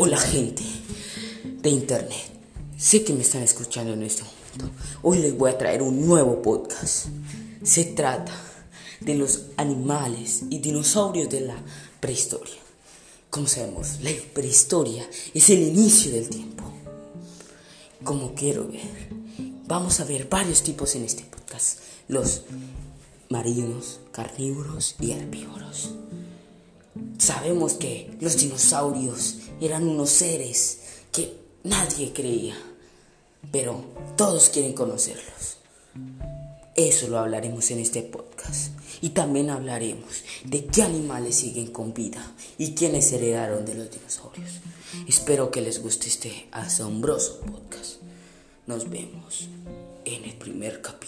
Hola gente de internet. Sé que me están escuchando en este momento. Hoy les voy a traer un nuevo podcast. Se trata de los animales y dinosaurios de la prehistoria. Como sabemos, la prehistoria es el inicio del tiempo. Como quiero ver, vamos a ver varios tipos en este podcast. Los marinos, carnívoros y herbívoros. Sabemos que los dinosaurios eran unos seres que nadie creía, pero todos quieren conocerlos. Eso lo hablaremos en este podcast. Y también hablaremos de qué animales siguen con vida y quiénes heredaron de los dinosaurios. Espero que les guste este asombroso podcast. Nos vemos en el primer capítulo.